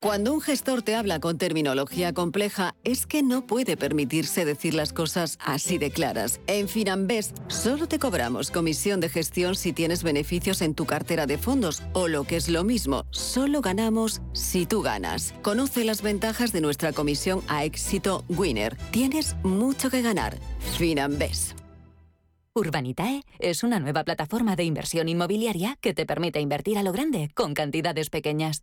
Cuando un gestor te habla con terminología compleja, es que no puede permitirse decir las cosas así de claras. En Finanbest solo te cobramos comisión de gestión si tienes beneficios en tu cartera de fondos o lo que es lo mismo, solo ganamos si tú ganas. Conoce las ventajas de nuestra comisión a éxito Winner. Tienes mucho que ganar. Finanbest. Urbanitae es una nueva plataforma de inversión inmobiliaria que te permite invertir a lo grande con cantidades pequeñas.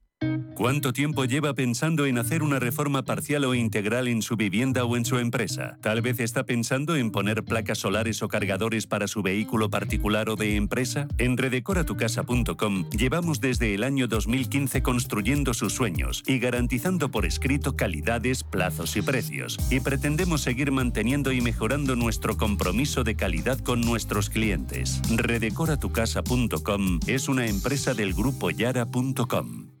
¿Cuánto tiempo lleva pensando en hacer una reforma parcial o integral en su vivienda o en su empresa? Tal vez está pensando en poner placas solares o cargadores para su vehículo particular o de empresa. En redecoratucasa.com llevamos desde el año 2015 construyendo sus sueños y garantizando por escrito calidades, plazos y precios. Y pretendemos seguir manteniendo y mejorando nuestro compromiso de calidad con nuestros clientes. Redecoratucasa.com es una empresa del grupo yara.com.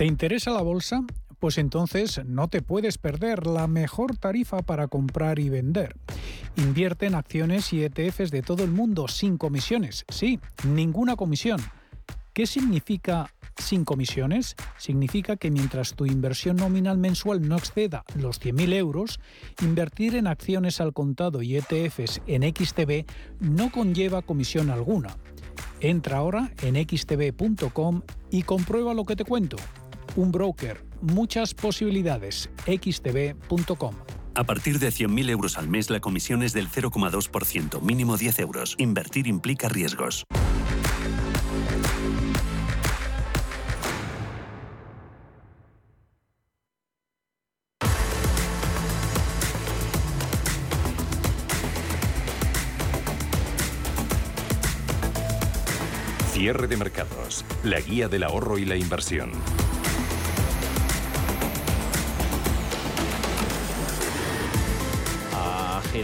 ¿Te interesa la bolsa? Pues entonces no te puedes perder la mejor tarifa para comprar y vender. Invierte en acciones y ETFs de todo el mundo sin comisiones. Sí, ninguna comisión. ¿Qué significa sin comisiones? Significa que mientras tu inversión nominal mensual no exceda los 100.000 euros, invertir en acciones al contado y ETFs en XTB no conlleva comisión alguna. Entra ahora en xtb.com y comprueba lo que te cuento un broker, muchas posibilidades. xtb.com. A partir de 100.000 euros al mes, la comisión es del 0,2%, mínimo 10 euros. Invertir implica riesgos. Cierre de mercados, la guía del ahorro y la inversión.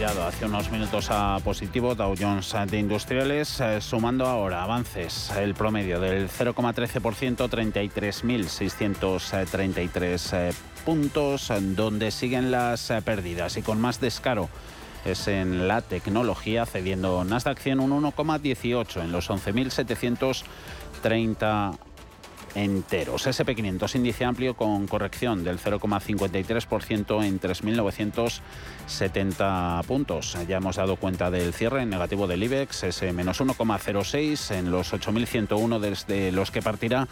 Hace unos minutos a positivo Dow Jones de Industriales, eh, sumando ahora avances el promedio del 0,13%, 33.633 eh, puntos, donde siguen las eh, pérdidas. Y con más descaro es en la tecnología, cediendo Nasdaq 100 un 1,18 en los 11.730 enteros. SP500 índice amplio con corrección del 0,53% en 3.970 puntos. Ya hemos dado cuenta del cierre negativo del IBEX, ese menos 1,06 en los 8.101 desde los que partirá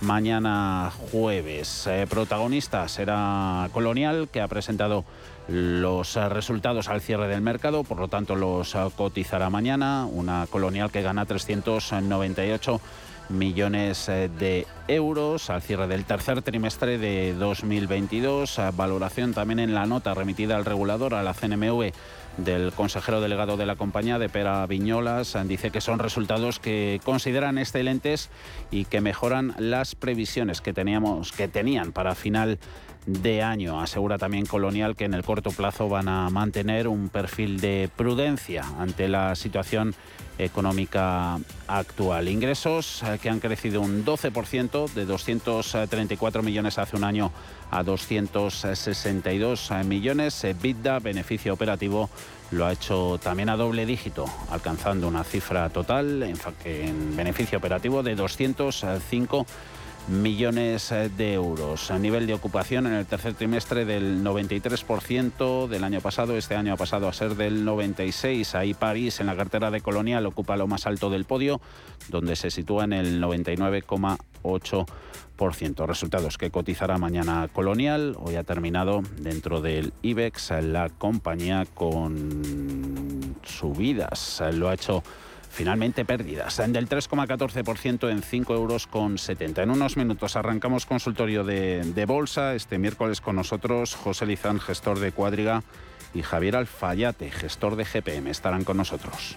mañana jueves. Eh, protagonista será Colonial, que ha presentado los resultados al cierre del mercado, por lo tanto los cotizará mañana. Una Colonial que gana 398 millones eh, de euros al cierre del tercer trimestre de 2022. Valoración también en la nota remitida al regulador, a la CNMV, del consejero delegado de la compañía, de Pera Viñolas. Dice que son resultados que consideran excelentes y que mejoran las previsiones que, teníamos, que tenían para final de año. Asegura también Colonial que en el corto plazo van a mantener un perfil de prudencia ante la situación económica actual. Ingresos eh, que han crecido un 12% de 234 millones hace un año a 262 millones. EBITDA, beneficio operativo, lo ha hecho también a doble dígito, alcanzando una cifra total en, en beneficio operativo de 205 millones eh, de euros. A nivel de ocupación en el tercer trimestre del 93% del año pasado, este año ha pasado a ser del 96%. Ahí París en la cartera de Colonial ocupa lo más alto del podio, donde se sitúa en el 99,8%. Resultados que cotizará mañana Colonial. Hoy ha terminado dentro del IBEX la compañía con subidas. Lo ha hecho finalmente pérdidas del 3,14% en 5 euros con 70. En unos minutos arrancamos consultorio de, de, bolsa. Este miércoles con nosotros José Lizán, gestor de Cuadriga, y Javier Alfayate, gestor de GPM. Estarán con nosotros.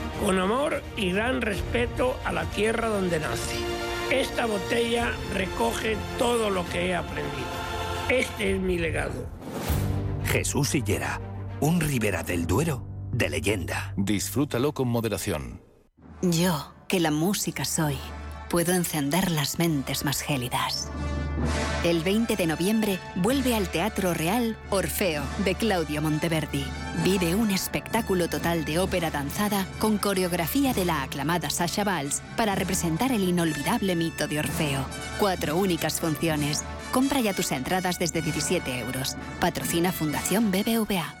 con amor y gran respeto a la tierra donde nace. Esta botella recoge todo lo que he aprendido. Este es mi legado. Jesús Higuera, un Ribera del Duero de leyenda. Disfrútalo con moderación. Yo, que la música soy, puedo encender las mentes más gélidas. El 20 de noviembre vuelve al Teatro Real Orfeo de Claudio Monteverdi. Vive un espectáculo total de ópera danzada con coreografía de la aclamada Sasha Valls para representar el inolvidable mito de Orfeo. Cuatro únicas funciones. Compra ya tus entradas desde 17 euros. Patrocina Fundación BBVA.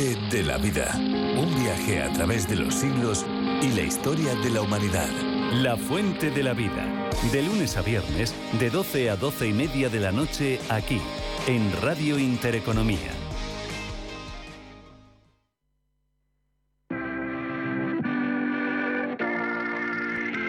De la vida. Un viaje a través de los siglos y la historia de la humanidad. La fuente de la vida. De lunes a viernes, de 12 a 12 y media de la noche, aquí, en Radio Intereconomía.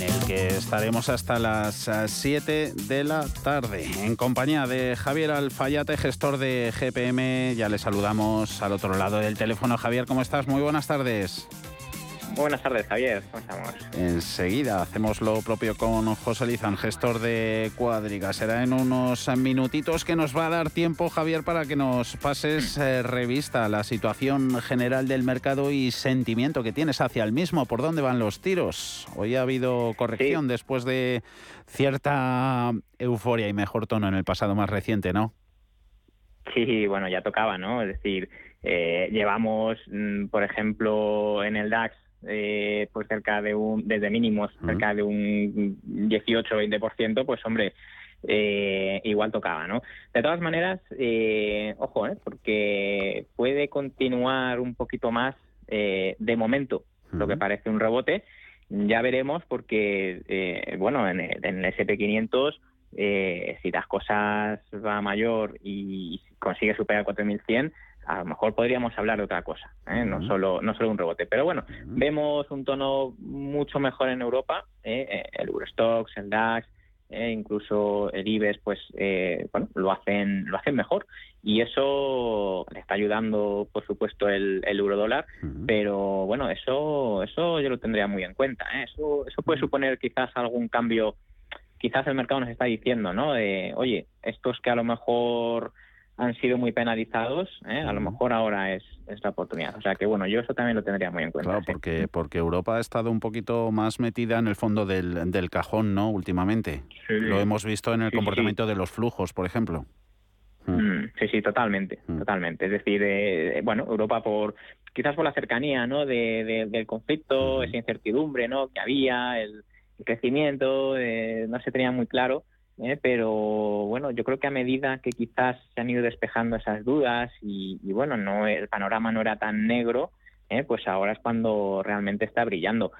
En el que estaremos hasta las 7 de la tarde. En compañía de Javier Alfayate, gestor de GPM. Ya le saludamos al otro lado del teléfono. Javier, ¿cómo estás? Muy buenas tardes. Buenas tardes, Javier. ¿Cómo estamos? Enseguida hacemos lo propio con José Lizán, gestor de Cuadriga. Será en unos minutitos que nos va a dar tiempo, Javier, para que nos pases eh, revista la situación general del mercado y sentimiento que tienes hacia el mismo. ¿Por dónde van los tiros? Hoy ha habido corrección después de cierta euforia y mejor tono en el pasado más reciente, ¿no? Sí, bueno, ya tocaba, ¿no? Es decir, eh, llevamos, mm, por ejemplo, en el DAX eh, pues cerca de un, desde mínimos, cerca de un 18-20%, pues hombre, eh, igual tocaba, ¿no? De todas maneras, eh, ojo, ¿eh? porque puede continuar un poquito más eh, de momento, lo que parece un rebote. Ya veremos, porque, eh, bueno, en, en el SP500, eh, si las cosas va mayor y consigue superar 4100, a lo mejor podríamos hablar de otra cosa, ¿eh? no solo no solo un rebote. Pero bueno, vemos un tono mucho mejor en Europa, ¿eh? Eh, el Eurostox, el DAX, eh, incluso el IBEX, pues eh, bueno, lo hacen lo hacen mejor y eso le está ayudando, por supuesto, el, el eurodólar, pero bueno, eso eso yo lo tendría muy en cuenta. Eso eso puede suponer quizás algún cambio. Quizás el mercado nos está diciendo, ¿no? De, oye, estos que a lo mejor han sido muy penalizados, ¿eh? a lo mejor ahora es, es, la oportunidad. O sea que bueno, yo eso también lo tendría muy en cuenta. Claro, porque, porque Europa ha estado un poquito más metida en el fondo del, del cajón, ¿no? Últimamente. Sí. Lo hemos visto en el Sí, comportamiento de los flujos, por ejemplo. Mm, sí, sí, totalmente, totalmente. Es decir, eh, bueno, Europa por quizás por la cercanía, ¿no? De, de- del conflicto, esa incertidumbre, ¿no? Que había, el, el crecimiento, eh, no se tenía muy claro. ¿Eh? pero bueno, yo creo que a medida que quizás se han ido despejando esas dudas y, y bueno, no el panorama no era tan negro, ¿eh? pues ahora es cuando realmente está brillando.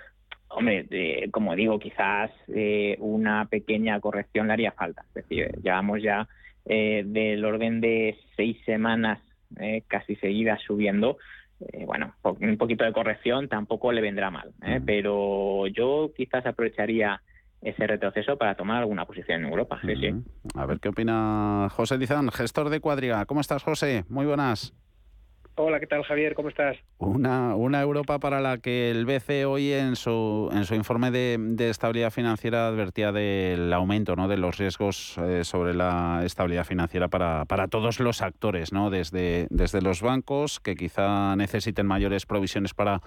Hombre, eh, como digo, quizás eh, una pequeña corrección le haría falta. Es decir, llevamos ya eh, del orden de seis semanas eh, casi seguidas subiendo. Eh, bueno, un poquito de corrección tampoco le vendrá mal, ¿eh? pero yo quizás aprovecharía ese retroceso para tomar alguna posición en Europa. Sí, sí. A ver qué opina José Dizán, gestor de Cuadriga. ¿Cómo estás, José? Muy buenas. Hola, ¿qué tal Javier? ¿Cómo estás? Una, una Europa para la que el BCE hoy en su, en su informe de, de estabilidad financiera advertía del aumento ¿no? de los riesgos eh, sobre la estabilidad financiera para, para todos los actores, ¿no? desde, desde los bancos, que quizá necesiten mayores provisiones para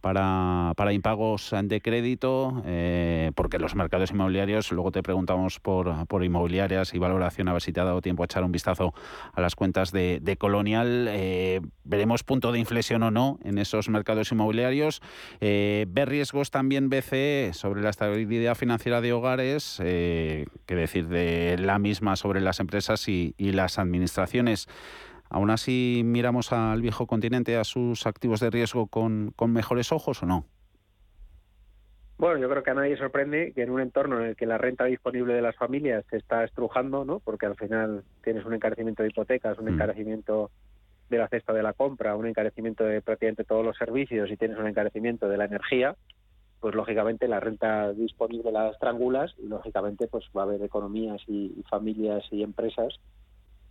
para, para impagos de crédito, eh, porque los mercados inmobiliarios, luego te preguntamos por, por inmobiliarias y valoración, a ver si te ha dado tiempo a echar un vistazo a las cuentas de, de Colonial. Eh, veremos punto de inflexión o no en esos mercados inmobiliarios. Eh, ve riesgos también BCE sobre la estabilidad financiera de hogares, eh, que decir de la misma sobre las empresas y, y las administraciones. ¿Aún así miramos al viejo continente, a sus activos de riesgo con, con mejores ojos o no? Bueno, yo creo que a nadie sorprende que en un entorno en el que la renta disponible de las familias se está estrujando, ¿no? Porque al final tienes un encarecimiento de hipotecas, un encarecimiento de la cesta de la compra, un encarecimiento de prácticamente todos los servicios y tienes un encarecimiento de la energía, pues lógicamente la renta disponible la estrangulas y lógicamente pues va a haber economías y, y familias y empresas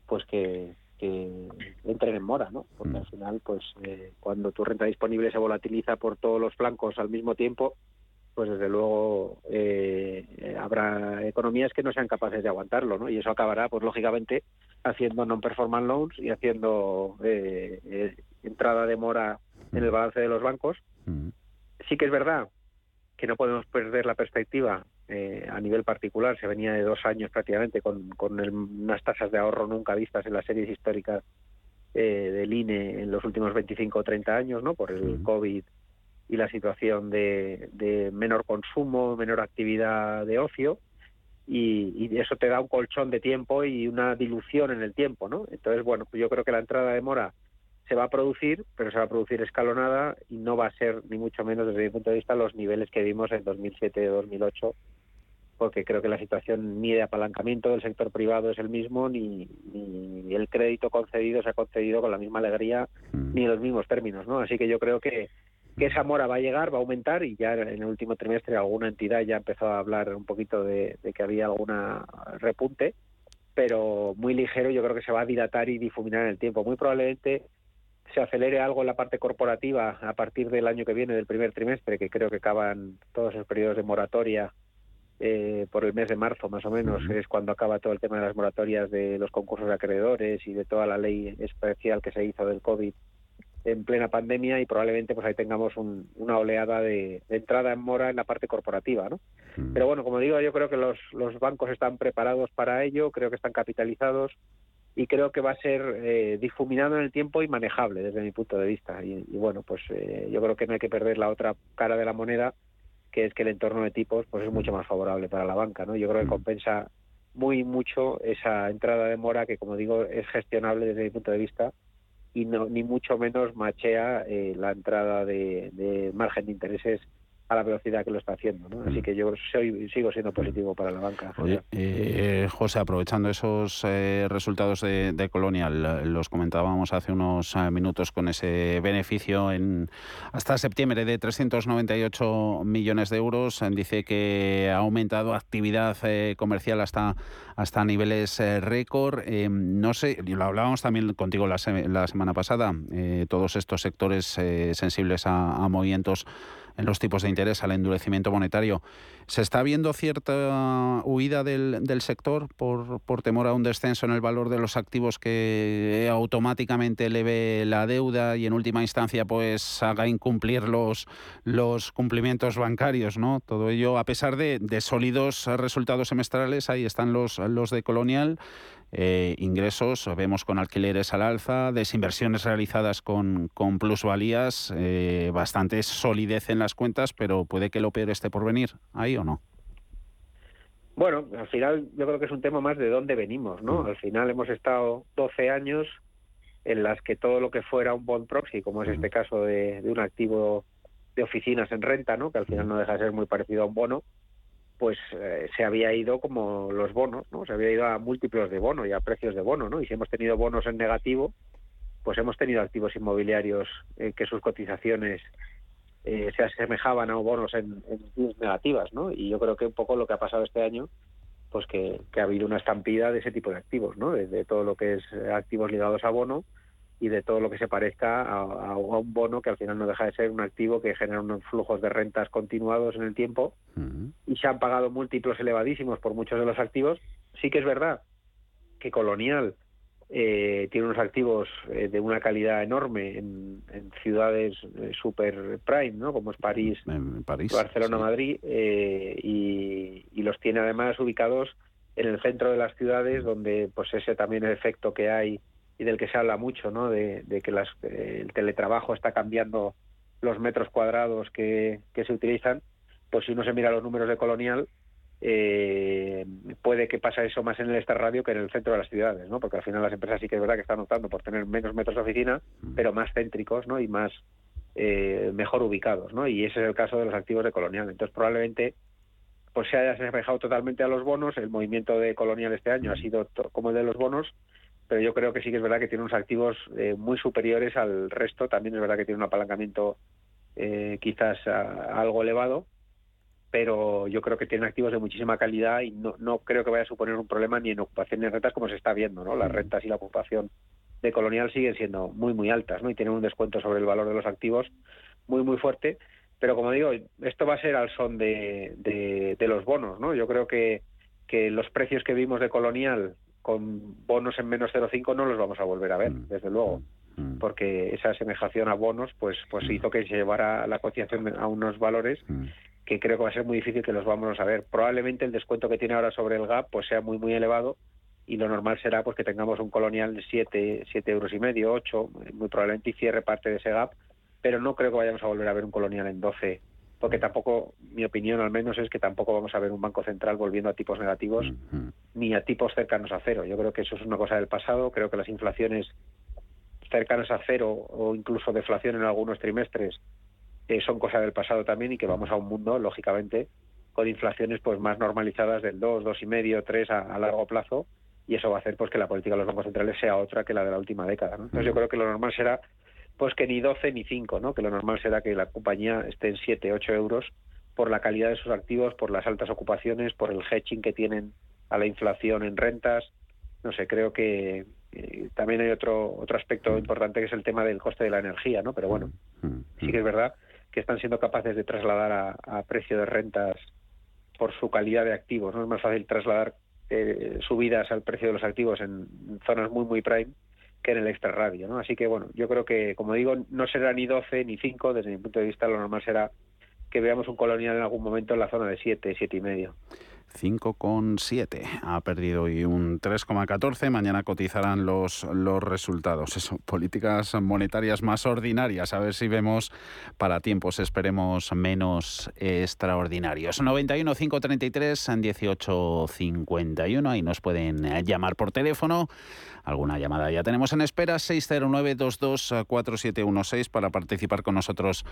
pues que, que entren en mora, ¿no? Porque al final pues eh, cuando tu renta disponible se volatiliza por todos los flancos al mismo tiempo, pues desde luego eh, eh, habrá economías que no sean capaces de aguantarlo, ¿no? Y eso acabará, pues lógicamente, haciendo non-performance loans y haciendo eh, eh, entrada de mora en el balance de los bancos. Sí que es verdad que no podemos perder la perspectiva eh, a nivel particular. Se venía de dos años prácticamente con, con el- unas tasas de ahorro nunca vistas en las series históricas eh, del INE en los últimos 25 o 30 años, ¿no? Por el COVID y la situación de, de menor consumo, menor actividad de ocio y, y eso te da un colchón de tiempo y una dilución en el tiempo, ¿no? Entonces, bueno, yo creo que la entrada de mora se va a producir, pero se va a producir escalonada y no va a ser ni mucho menos desde mi punto de vista los niveles que vimos en 2007-2008 porque creo que la situación ni de apalancamiento del sector privado es el mismo, ni, ni el crédito concedido se ha concedido con la misma alegría, ni en los mismos términos, ¿no? Así que yo creo que, que esa mora va a llegar, va a aumentar, y ya en el último trimestre alguna entidad ya empezó a hablar un poquito de, de que había alguna repunte, pero muy ligero, yo creo que se va a dilatar y difuminar en el tiempo. Muy probablemente se acelere algo en la parte corporativa a partir del año que viene, del primer trimestre, que creo que acaban todos esos periodos de moratoria eh, por el mes de marzo más o menos, es cuando acaba todo el tema de las moratorias de los concursos de acreedores y de toda la ley especial que se hizo del COVID en plena pandemia y probablemente pues ahí tengamos una oleada de, entrada en mora en la parte corporativa, ¿no? Pero bueno, como digo, yo creo que los, los bancos están preparados para ello, creo que están capitalizados y creo que va a ser eh, difuminado en el tiempo y manejable desde mi punto de vista. Y, bueno, pues eh, yo creo que no hay que perder la otra cara de la moneda, que es que el entorno de tipos pues es mucho más favorable para la banca, ¿no? Yo creo que compensa muy mucho esa entrada de mora que, como digo, es gestionable desde mi punto de vista y no, ni mucho menos machea eh, la entrada de, margen de intereses a la velocidad que lo está haciendo. ¿no? Así mm. que yo soy, sigo siendo positivo para la banca. Oye, eh, José, aprovechando esos eh, resultados de, Colonial, los comentábamos hace unos minutos con ese beneficio en hasta septiembre de 398 millones de euros. Dice que ha aumentado actividad comercial hasta, hasta niveles récord. no sé, lo hablábamos también contigo la, semana pasada, todos estos sectores sensibles a movimientos en los tipos de interés, al endurecimiento monetario. ¿Se está viendo cierta huida del, del sector por, por, temor a un descenso en el valor de los activos que automáticamente eleve la deuda y en última instancia pues haga incumplir los, los cumplimientos bancarios? ¿no? Todo ello a pesar de, de sólidos resultados semestrales, ahí están los, los de Colonial, eh, ingresos, vemos con alquileres al alza, desinversiones realizadas con, con plusvalías, eh, bastante solidez en las cuentas, pero puede que lo peor esté por venir, ¿ahí o no? Bueno, al final yo creo que es un tema más de dónde venimos, ¿no? Mm. Al final hemos estado 12 años en las que todo lo que fuera un bond proxy, como es este caso de, de un activo de oficinas en renta, ¿no? Que al final no deja de ser muy parecido a un bono, pues eh, se había ido como los bonos, ¿no? Se había ido a múltiplos de bono y a precios de bono, ¿no? Y si hemos tenido bonos en negativo, pues hemos tenido activos inmobiliarios eh, que sus cotizaciones eh, se asemejaban a bonos en, en, negativas, ¿no? Y yo creo que un poco lo que ha pasado este año, pues que, ha habido una estampida de ese tipo de activos, ¿no? de todo lo que es activos ligados a bono y de todo lo que se parezca a, un bono que al final no deja de ser un activo que genera unos flujos de rentas continuados en el tiempo y se han pagado múltiplos elevadísimos por muchos de los activos. Sí que es verdad que Colonial eh, tiene unos activos eh, de una calidad enorme en, ciudades eh, super prime, ¿no? Como es París, Barcelona, Madrid, y, y, los tiene además ubicados en el centro de las ciudades, donde pues ese también el efecto que hay y del que se habla mucho, ¿no? De, que las, eh, el teletrabajo está cambiando los metros cuadrados que, se utilizan, pues si uno se mira los números de Colonial, eh, puede que pase eso más en el radio que en el centro de las ciudades, ¿no? Porque al final las empresas sí que es verdad que están optando por tener menos metros de oficina, mm. pero más céntricos, ¿no? Y más eh, mejor ubicados, ¿no? Y ese es el caso de los activos de Colonial. Entonces probablemente pues se haya asemejado totalmente a los bonos. El movimiento de Colonial este año ha mm. sido como el de los bonos pero yo creo que sí que es verdad que tiene unos activos eh, muy superiores al resto. También es verdad que tiene un apalancamiento eh, quizás algo elevado, pero yo creo que tiene activos de muchísima calidad y no, no creo que vaya a suponer un problema ni en ocupación ni en rentas como se está viendo. ¿no? Las mm. rentas y la ocupación de Colonial siguen siendo muy, muy altas ¿no? y tienen un descuento sobre el valor de los activos muy, muy fuerte. Pero como digo, esto va a ser al son de, de, de los bonos. ¿no? Yo creo que, que los precios que vimos de Colonial con bonos en menos 0,5 no los vamos a volver a ver, mm. desde luego, mm. porque esa asemejación a bonos pues pues hizo que se llevara la cotización a unos valores que creo que va a ser muy difícil que los vamos a ver. Probablemente el descuento que tiene ahora sobre el GAP pues sea muy muy elevado y lo normal será pues que tengamos un colonial de 7, 7 euros y medio, 8, muy probablemente y cierre parte de ese gap, pero no creo que vayamos a volver a ver un colonial en 12 porque tampoco, mi opinión al menos es que tampoco vamos a ver un Banco Central volviendo a tipos negativos ni a tipos cercanos a cero. Yo creo que eso es una cosa del pasado, creo que las inflaciones cercanas a cero o incluso deflación en algunos trimestres eh, son cosas del pasado también y que vamos a un mundo, lógicamente, con inflaciones pues más normalizadas del 2, 2,5, 3 a, a largo plazo y eso va a hacer pues que la política de los bancos centrales sea otra que la de la última década. Entonces yo creo que lo normal será pues que ni 12 ni 5, ¿no? que lo normal será que la compañía esté en 7, 8 euros por la calidad de sus activos, por las altas ocupaciones, por el hedging que tienen a la inflación en rentas. No sé, creo que, eh, también hay otro otro aspecto importante que es el tema del coste de la energía, ¿no? Pero bueno, sí que es verdad que están siendo capaces de trasladar a, precio de rentas por su calidad de activos, ¿no? Es más fácil trasladar eh, subidas al precio de los activos en zonas muy, muy prime que en el extra radio, ¿no? Así que, bueno, yo creo que, como digo, no será ni 12 ni 5, desde mi punto de vista lo normal será que veamos un colonial en algún momento en la zona de 7, 7 y medio. 5,7. Ha perdido hoy un 3,14. Mañana cotizarán los, los resultados. Eso, políticas monetarias más ordinarias. A ver si vemos para tiempos, esperemos, menos extraordinarios. 91 533 18 51. Ahí nos pueden llamar por teléfono alguna llamada. Ya tenemos en espera 609-224716 para participar con nosotros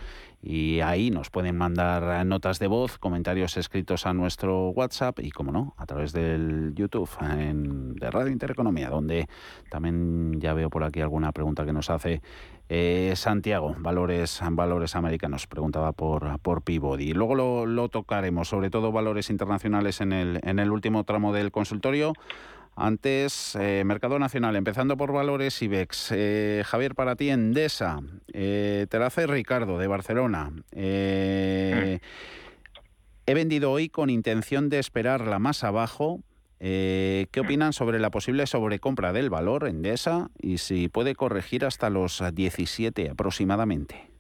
y ahí nos pueden mandar notas de voz, comentarios escritos a nuestro WhatsApp y, como no, a través del YouTube de Radio Intereconomía, donde también ya veo por aquí alguna pregunta que nos hace eh, Santiago, valores, valores americanos, preguntaba por, por Peabody. Luego lo, lo tocaremos, sobre todo valores internacionales en el, en el último tramo del consultorio. Antes, eh, Mercado Nacional, empezando por valores IBEX. Eh, Javier, para ti, Endesa. Eh, Ricardo, de Barcelona. Eh, he vendido hoy con intención de esperarla más abajo. ¿Qué opinan sobre la posible sobrecompra del valor Endesa y si puede corregir hasta los 17 aproximadamente?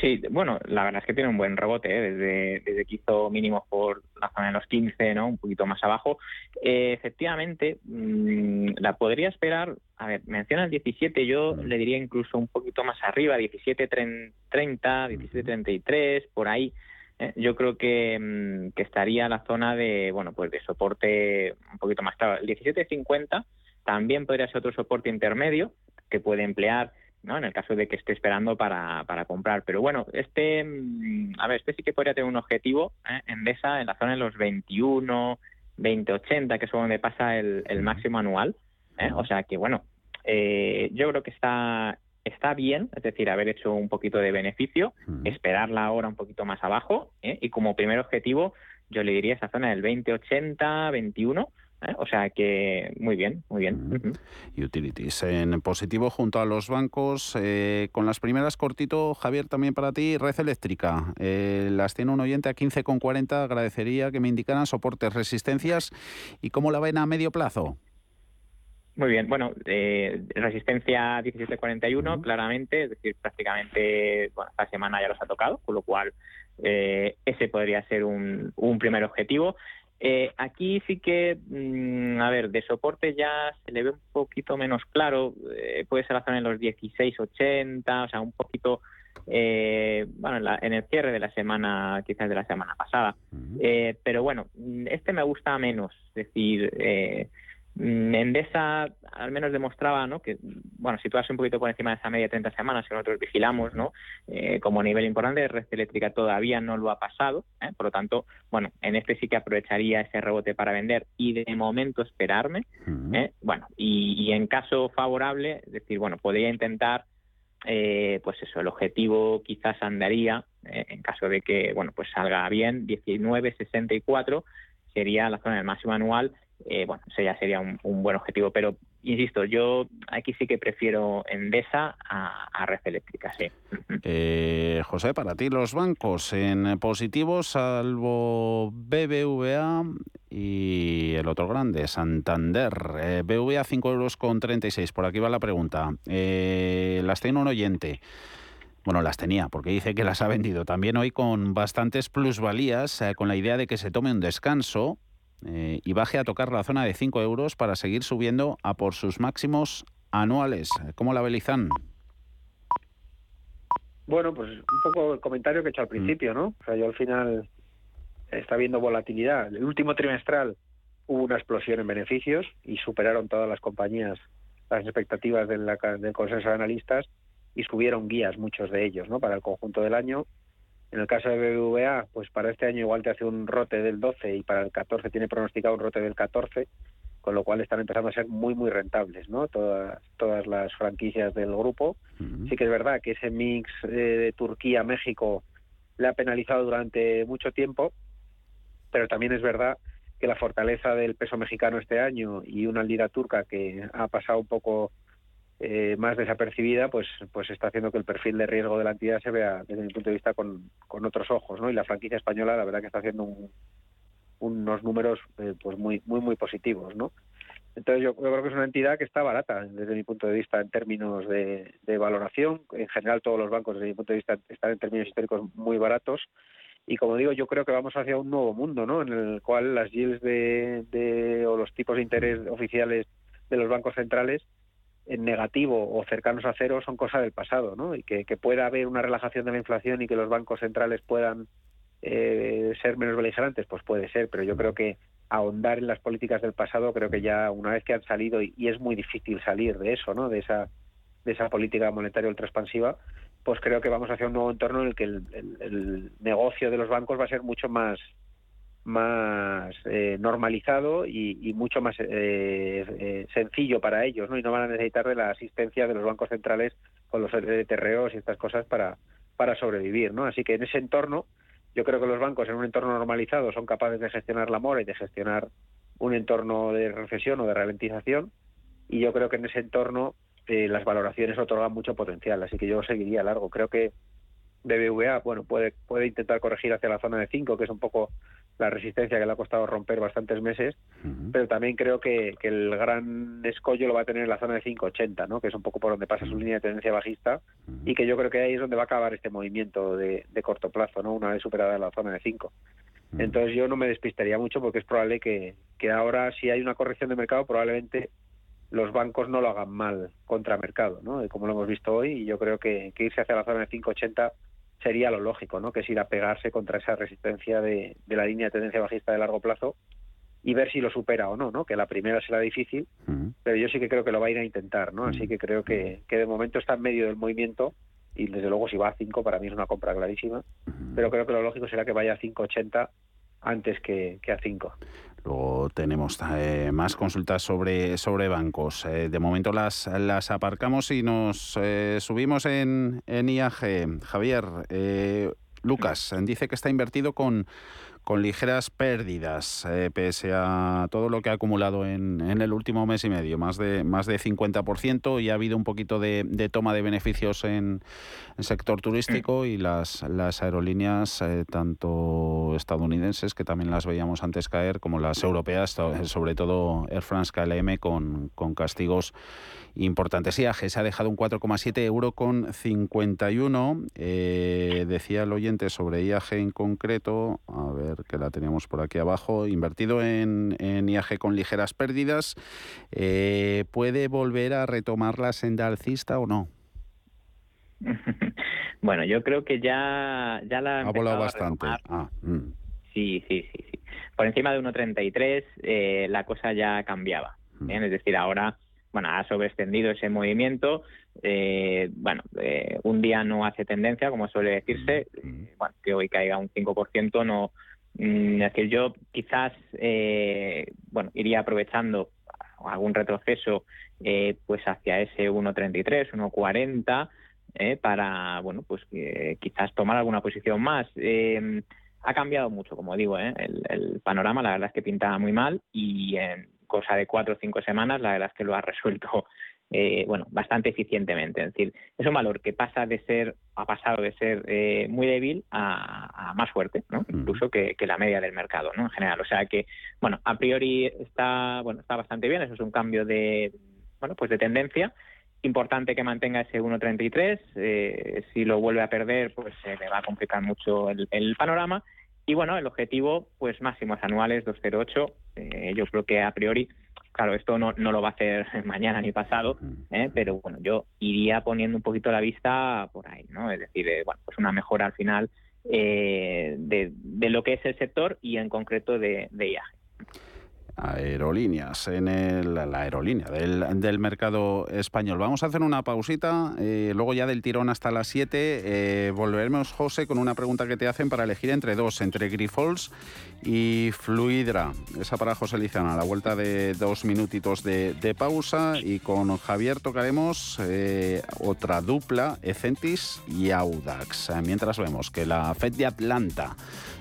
Sí, bueno, la verdad es que tiene un buen rebote, ¿eh? desde, desde que hizo mínimos por la zona de los 15, ¿no? Un poquito más abajo. Eh, efectivamente, mmm, la podría esperar, a ver, menciona el 17, yo le diría incluso un poquito más arriba, 17.30, 17.33, por ahí. ¿Eh? Yo creo que, mmm, que estaría la zona de, bueno, pues de soporte un poquito más claro. El 17.50 también podría ser otro soporte intermedio que puede emplear ¿no? En el caso de que esté esperando para, para comprar. Pero bueno, este, mm, a ver, este sí que podría tener un objetivo ¿eh? en DESA en la zona de los 21, 20, 80, que es donde pasa el, el máximo anual. ¿eh? O sea que bueno, eh, yo creo que está está bien, es decir, haber hecho un poquito de beneficio, esperarla ahora un poquito más abajo ¿eh? y como primer objetivo yo le diría esa zona del 20, 80, 21 ¿eh? O sea que muy bien, muy bien. Utilities en positivo junto a los bancos. Eh, con las primeras cortito, Javier, también para ti, red eléctrica. Eh, las tiene un oyente a 15,40. Agradecería que me indicaran soportes, resistencias y cómo la ven a medio plazo. Muy bien, bueno, eh, resistencia 1741, claramente, es decir, prácticamente bueno, esta semana ya los ha tocado, con lo cual eh, ese podría ser un, un primer objetivo. Eh, aquí sí que, mm, a ver, de soporte ya se le ve un poquito menos claro, eh, puede ser la zona en los 16.80, o sea, un poquito, eh, bueno, en, la, en, el cierre de la semana, quizás de la semana pasada. eh, pero bueno, este me gusta menos, es decir, eh, Endesa al menos demostraba ¿no? que, bueno, situarse un poquito por encima de esa media de 30 semanas que nosotros vigilamos, ¿no? Eh, como nivel importante, red eléctrica todavía no lo ha pasado, ¿eh? por lo tanto, bueno, en este sí que aprovecharía ese rebote para vender y de momento esperarme, ¿eh? bueno, y, y, en caso favorable, es decir, bueno, podría intentar, eh, pues eso, el objetivo quizás andaría, en caso de que, bueno, pues salga bien, 19.64 sería la zona del máximo anual eh, bueno, ese ya sería un, buen objetivo. Pero, insisto, yo aquí sí que prefiero Endesa a, a Red Eléctrica, sí. Eh, José, para ti los bancos en positivo, salvo BBVA y el otro grande, Santander. Eh, BBVA 5 euros con 36. Por aquí va la pregunta. Eh, las tiene un oyente. Bueno, las tenía, porque dice que las ha vendido también hoy con bastantes plusvalías, eh, con la idea de que se tome un descanso, eh, y baje a tocar la zona de 5 euros para seguir subiendo a por sus máximos anuales. ¿Cómo la belizan? Bueno, pues un poco el comentario que he hecho al principio, ¿no? O sea, yo al final está viendo volatilidad. El último trimestral hubo una explosión en beneficios y superaron todas las compañías las expectativas del, del consenso de analistas y subieron guías muchos de ellos, ¿no? Para el conjunto del año en el caso de BBVA, pues para este año igual te hace un rote del 12 y para el 14 tiene pronosticado un rote del 14, con lo cual están empezando a ser muy, muy rentables, ¿no? Todas, todas las franquicias del grupo. Uh -huh. Sí que es verdad que ese mix eh, de Turquía-México le ha penalizado durante mucho tiempo, pero también es verdad que la fortaleza del peso mexicano este año y una lira turca que ha pasado un poco eh, más desapercibida, pues, pues está haciendo que el perfil de riesgo de la entidad se vea, desde mi punto de vista, con, con otros ojos, ¿no? Y la franquicia española, la verdad que está haciendo unos números eh, pues muy, muy, muy positivos, ¿no? Entonces yo, creo que es una entidad que está barata desde mi punto de vista en términos de, valoración. En general todos los bancos desde mi punto de vista están en términos históricos muy baratos. Y como digo, yo creo que vamos hacia un nuevo mundo, ¿no? En el cual las yields de, de o los tipos de interés oficiales de los bancos centrales en negativo o cercanos a cero son cosa del pasado, ¿no? Y que, pueda haber una relajación de la inflación y que los bancos centrales puedan eh, ser menos beligerantes, pues puede ser, pero yo creo que ahondar en las políticas del pasado, creo que ya una vez que han salido, y, es muy difícil salir de eso, ¿no? De esa, de esa política monetaria ultraexpansiva, pues creo que vamos hacia un nuevo entorno en el que el negocio de los bancos va a ser mucho más más eh, normalizado y, mucho más eh, eh, sencillo para ellos. Y no van a necesitar de la asistencia de los bancos centrales con los TROs y estas cosas para, para sobrevivir, ¿no? Así que en ese entorno, yo creo que los bancos en un entorno normalizado son capaces de gestionar la mora y de gestionar un entorno de recesión o de ralentización y yo creo que en ese entorno las valoraciones otorgan mucho potencial, así que yo seguiría largo. Creo que BBVA, bueno, puede, puede intentar corregir hacia la zona de 5, que es un poco la resistencia que le ha costado romper bastantes meses, pero también creo que, el gran escollo lo va a tener en la zona de 5,80, ¿no? que es un poco por donde pasa su línea de tendencia bajista, y que yo creo que ahí es donde va a acabar este movimiento de, corto plazo, ¿no? una vez superada la zona de 5. Entonces yo no me despistaría mucho porque es probable que, que ahora si hay una corrección de mercado probablemente los bancos no lo hagan mal contra mercado, ¿no? como lo hemos visto hoy, y yo creo que, que irse hacia la zona de 5,80 sería lo lógico, ¿no? Que es ir a pegarse contra esa resistencia de, la línea de tendencia bajista de largo plazo y ver si lo supera o no, ¿no? Que la primera será difícil, pero yo sí que creo que lo va a ir a intentar, ¿no? Así que creo que, que de momento está en medio del movimiento y desde luego si va a 5 para mí es una compra clarísima, pero creo que lo lógico será que vaya a 5.80 antes que, que a 5. Luego tenemos eh, más consultas sobre, sobre bancos. Eh, de momento las, las aparcamos y nos eh, subimos en, en IAG. Javier, Lucas dice que está invertido con con ligeras pérdidas, eh, pese a todo lo que ha acumulado en, el último mes y medio, más de, más de 50%, y ha habido un poquito de, toma de beneficios en el sector turístico y las, las aerolíneas, eh, tanto estadounidenses, que también las veíamos antes caer, como las europeas, sobre todo Air France KLM, con, con castigos importantes. IAG se ha dejado un 4,7 euro con 51. Eh, decía el oyente sobre IAG en concreto, a ver que la teníamos por aquí abajo, invertido en, en IAG con ligeras pérdidas. Eh, ¿Puede volver a retomar la senda alcista o no? bueno, yo creo que ya, ya la ha volado bastante. Ah, mm. Sí, sí, sí, sí. Por encima de 1.33 eh, la cosa ya cambiaba. Mm. Es decir, ahora bueno, ha sobreextendido ese movimiento. Eh, bueno, eh, un día no hace tendencia, como suele decirse. Eh, bueno, que hoy caiga un 5% no. Mm, es decir, yo quizás, bueno, iría aprovechando algún retroceso pues hacia ese 1.33, 1.40 para, bueno, pues quizás tomar alguna posición más ha cambiado mucho, como digo, el, el, panorama la verdad es que pinta muy mal y cosa de cuatro o cinco semanas, la verdad es que lo ha resuelto eh, bueno, bastante eficientemente. Es decir, es un valor que pasa de ser, ha pasado de ser eh, muy débil a, más fuerte, ¿no? incluso que, la media del mercado, ¿no? En general. O sea que, bueno, a priori está, bueno, está bastante bien. Eso es un cambio de, bueno, pues de tendencia. Importante que mantenga ese 1.33. Eh, si lo vuelve a perder, pues se le va a complicar mucho el, el panorama. Y bueno, el objetivo, pues máximos anuales 208. Eh, yo creo que a priori, claro, esto no, no lo va a hacer mañana ni pasado, ¿eh? pero bueno, yo iría poniendo un poquito la vista por ahí, ¿no? Es decir, eh, bueno, pues una mejora al final de, de, lo que es el sector y en concreto de, de IAG aerolíneas, en el, la aerolínea del, mercado español. Vamos a hacer una pausita, eh, luego ya del tirón hasta las 7 eh, volveremos, José, con una pregunta que te hacen para elegir entre dos, entre Grifols y Fluidra. Esa para José Lizana, a la vuelta de dos minutitos de, pausa y con Javier tocaremos eh, otra dupla, Ecentis y Audax. Mientras vemos que la FED de Atlanta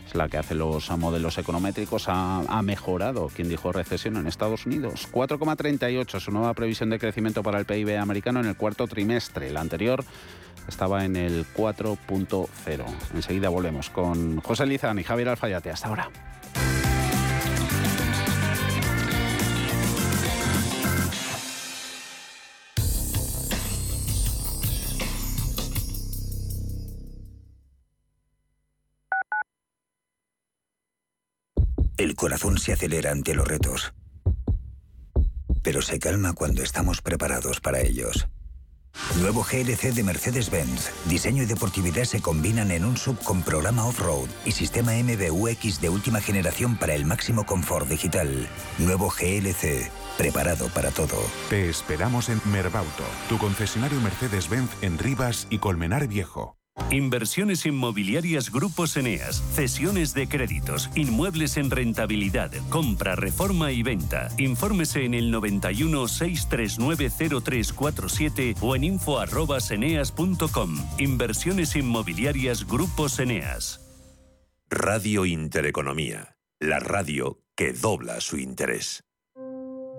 es la que hace los modelos econométricos, ha, mejorado, quien dijo recesión en Estados Unidos. 4,38 su nueva previsión de crecimiento para el PIB americano en el cuarto trimestre. La anterior estaba en el 4.0. Enseguida volvemos con José Lizán y Javier Alfayate. Hasta ahora. El corazón se acelera ante los retos, pero se calma cuando estamos preparados para ellos. Nuevo GLC de Mercedes-Benz. Diseño y deportividad se combinan en un sub con programa off-road y sistema MBUX de última generación para el máximo confort digital. Nuevo GLC. Preparado para todo. Te esperamos en Merbauto, tu concesionario Mercedes-Benz en Rivas y Colmenar Viejo. Inversiones inmobiliarias Grupos Eneas, cesiones de créditos, inmuebles en rentabilidad, compra, reforma y venta. Infórmese en el 91 639 0347 o en info@eneas.com. Inversiones inmobiliarias Grupos Eneas. Radio Intereconomía, la radio que dobla su interés.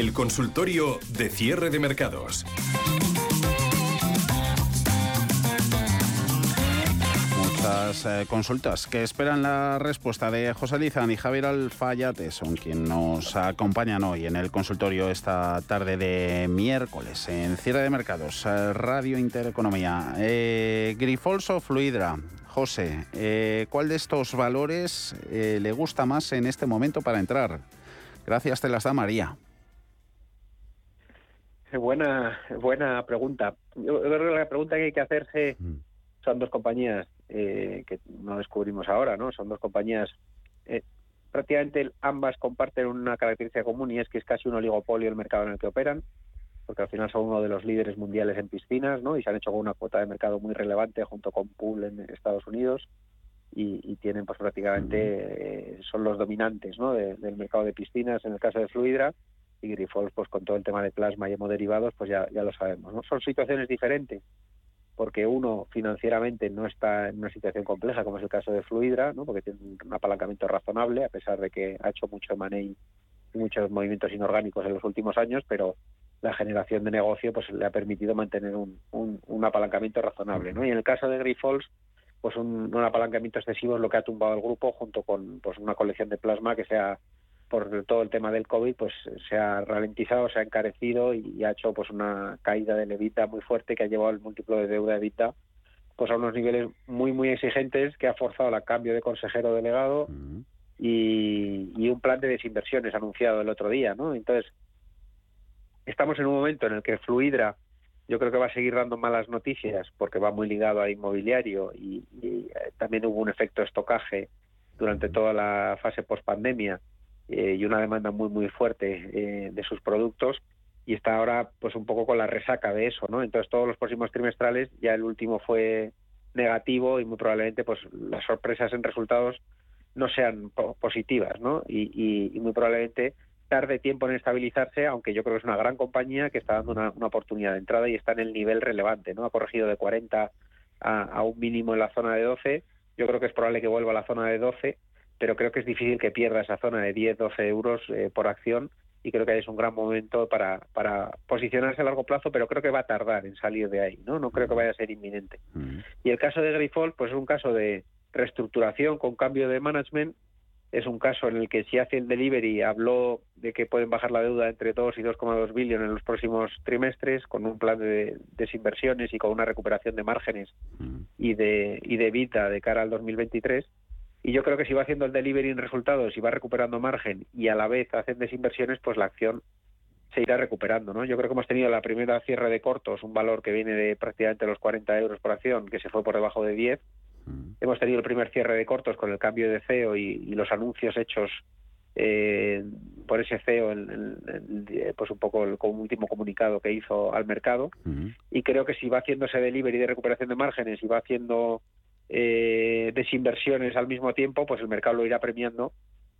El consultorio de cierre de mercados. Muchas eh, consultas que esperan la respuesta de José Lizán y Javier Alfayate son quien nos acompañan hoy en el consultorio esta tarde de miércoles en cierre de mercados, eh, Radio Intereconomía. Eh, Grifols Fluidra, José, eh, ¿cuál de estos valores le gusta más en este momento para entrar? Gracias, te las da María. Buena, buena pregunta. Yo creo que la pregunta que hay que hacerse mm. son dos compañías eh, que no descubrimos ahora, ¿no? Son dos compañías eh, prácticamente ambas comparten una característica común y es que es casi un oligopolio el mercado en el que operan, porque al final son uno de los líderes mundiales en piscinas, ¿no? Y se han hecho con una cuota de mercado muy relevante junto con Pool en Estados Unidos y, tienen pues prácticamente eh, son los dominantes, ¿no? del mercado de piscinas en el caso de Fluidra y Grifols pues con todo el tema de plasma y hemoderivados pues ya, ya lo sabemos ¿no? son situaciones diferentes porque uno financieramente no está en una situación compleja como es el caso de Fluidra ¿no? porque tiene un apalancamiento razonable a pesar de que ha hecho mucho money y muchos movimientos inorgánicos en los últimos años pero la generación de negocio pues le ha permitido mantener un, un, apalancamiento razonable ¿no? y en el caso de Grifols pues un, un, apalancamiento excesivo es lo que ha tumbado el grupo junto con pues una colección de plasma que se ha por todo el tema del COVID, pues se ha ralentizado, se ha encarecido y, ha hecho pues una caída de levita muy fuerte que ha llevado el múltiplo de deuda evita pues a unos niveles muy muy exigentes que ha forzado el cambio de consejero delegado y, un plan de desinversiones anunciado el otro día, ¿no? Entonces estamos en un momento en el que Fluidra yo creo que va a seguir dando malas noticias porque va muy ligado a inmobiliario y, y eh, también hubo un efecto estocaje durante toda la fase post pandemia eh, y una demanda muy muy fuerte eh, de sus productos y está ahora pues un poco con la resaca de eso, ¿no? Entonces todos los próximos trimestrales ya el último fue negativo y muy probablemente pues las sorpresas en resultados no sean positivas, ¿no? Y, muy probablemente tarde tiempo en estabilizarse, aunque yo creo que es una gran compañía que está dando una, oportunidad de entrada y está en el nivel relevante, ¿no? Ha corregido de 40 a, un mínimo en la zona de 12. Yo creo que es probable que vuelva a la zona de 12, pero creo que es difícil que pierda esa zona de 10, 12 euros eh, por acción y creo que es un gran momento para, para posicionarse a largo plazo, pero creo que va a tardar en salir de ahí, ¿no? No creo que vaya a ser inminente. Y el caso de Grifols, pues es un caso de reestructuración con cambio de management es un caso en el que si hace el delivery habló de que pueden bajar la deuda entre 2 y 2,2 billones en los próximos trimestres con un plan de desinversiones y con una recuperación de márgenes mm. y de y de vida de cara al 2023 y yo creo que si va haciendo el delivery en resultados y va recuperando margen y a la vez hacen desinversiones pues la acción se irá recuperando, ¿no? Yo creo que hemos tenido la primera cierre de cortos, un valor que viene de prácticamente los 40 euros por acción, que se fue por debajo de 10, Hemos tenido el primer cierre de cortos con el cambio de CEO y, los anuncios hechos eh, por ese CEO, pues un poco el, último comunicado que hizo al mercado. Y creo que si va haciendo ese delivery de recuperación de márgenes y va haciendo eh, desinversiones al mismo tiempo, pues el mercado lo irá premiando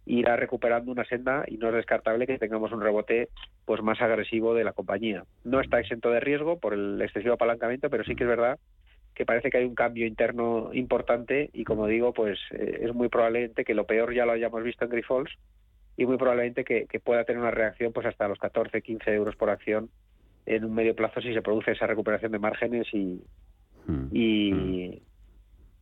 irá recuperando una senda y no es descartable que tengamos un rebote pues más agresivo de la compañía. No está exento de riesgo por el excesivo apalancamiento, pero sí que es verdad que parece que hay un cambio interno importante y como digo, pues eh, es muy probablemente que lo peor ya lo hayamos visto en Grifols y muy probablemente que, pueda tener una reacción pues hasta los 14, 15 euros por acción en un medio plazo si se produce esa recuperación de márgenes y, hmm. y, hmm.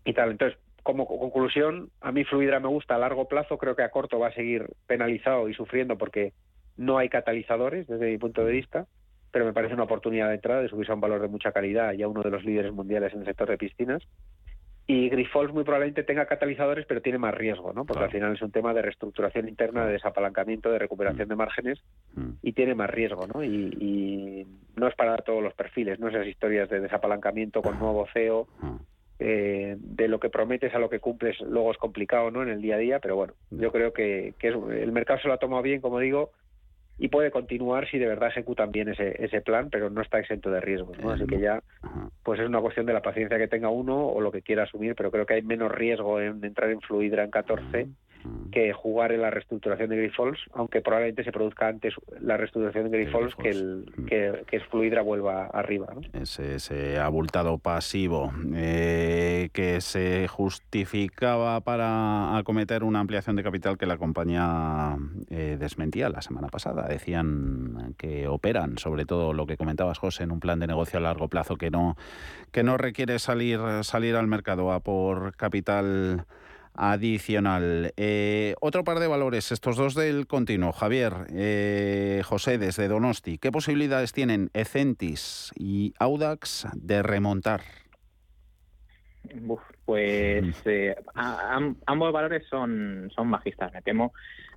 Y tal. Entonces, como conclusión, a mí Fluidra me gusta a largo plazo, creo que a corto va a seguir penalizado y sufriendo porque no hay catalizadores desde mi punto de vista pero me parece una oportunidad de entrada de subirse a un valor de mucha calidad y a uno de los líderes mundiales en el sector de piscinas. Y Grifols muy probablemente tenga catalizadores, pero tiene más riesgo, ¿no? Porque al final es un tema de reestructuración interna, de desapalancamiento, de recuperación mm. de márgenes mm. y tiene más riesgo, ¿no? Y, no es para todos los perfiles, ¿no? Esas historias de desapalancamiento con nuevo CEO, mm. Eh, de lo que prometes a lo que cumples, luego es complicado, ¿no? En el día a día, pero bueno, yo creo que, que el mercado se lo ha tomado bien, como digo, y puede continuar si de verdad ejecutan bien ese, ese plan, pero no está exento de riesgos. Así que ya pues es una cuestión de la paciencia que tenga uno o lo que quiera asumir, pero creo que hay menos riesgo en entrar en Fluidra en 14 que jugar en la reestructuración de Grifols, aunque probablemente se produzca antes la reestructuración de Grifols que, el, que, que Fluidra vuelva arriba. Ese, abultado pasivo eh, que se justificaba para acometer una ampliación de capital que la compañía eh, desmentía la semana pasada. Decían que operan, sobre todo lo que comentabas, José, en un plan de negocio a largo plazo que no, que no requiere salir, salir al mercado a por capital adicional. Eh, otro par de valores, estos dos del continuo. Javier, eh, José, desde Donosti, ¿qué posibilidades tienen Ecentis y Audax de remontar? pues eh, ambos valores son, son bajistas, me temo,